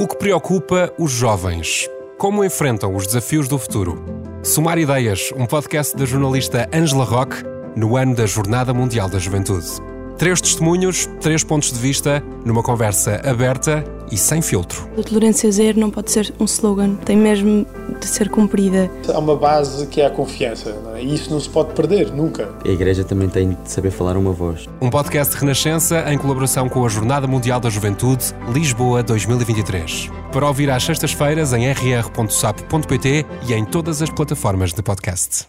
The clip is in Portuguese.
O que preocupa os jovens? Como enfrentam os desafios do futuro? Somar Ideias, um podcast da jornalista Angela Roque, no ano da Jornada Mundial da Juventude. Três testemunhos, três pontos de vista, numa conversa aberta e sem filtro. A tolerância zero não pode ser um slogan, tem mesmo de ser cumprida. Há uma base que é a confiança é? e isso não se pode perder, nunca. A Igreja também tem de saber falar uma voz. Um podcast de Renascença em colaboração com a Jornada Mundial da Juventude, Lisboa 2023. Para ouvir às sextas-feiras em rr.sap.pt e em todas as plataformas de podcast.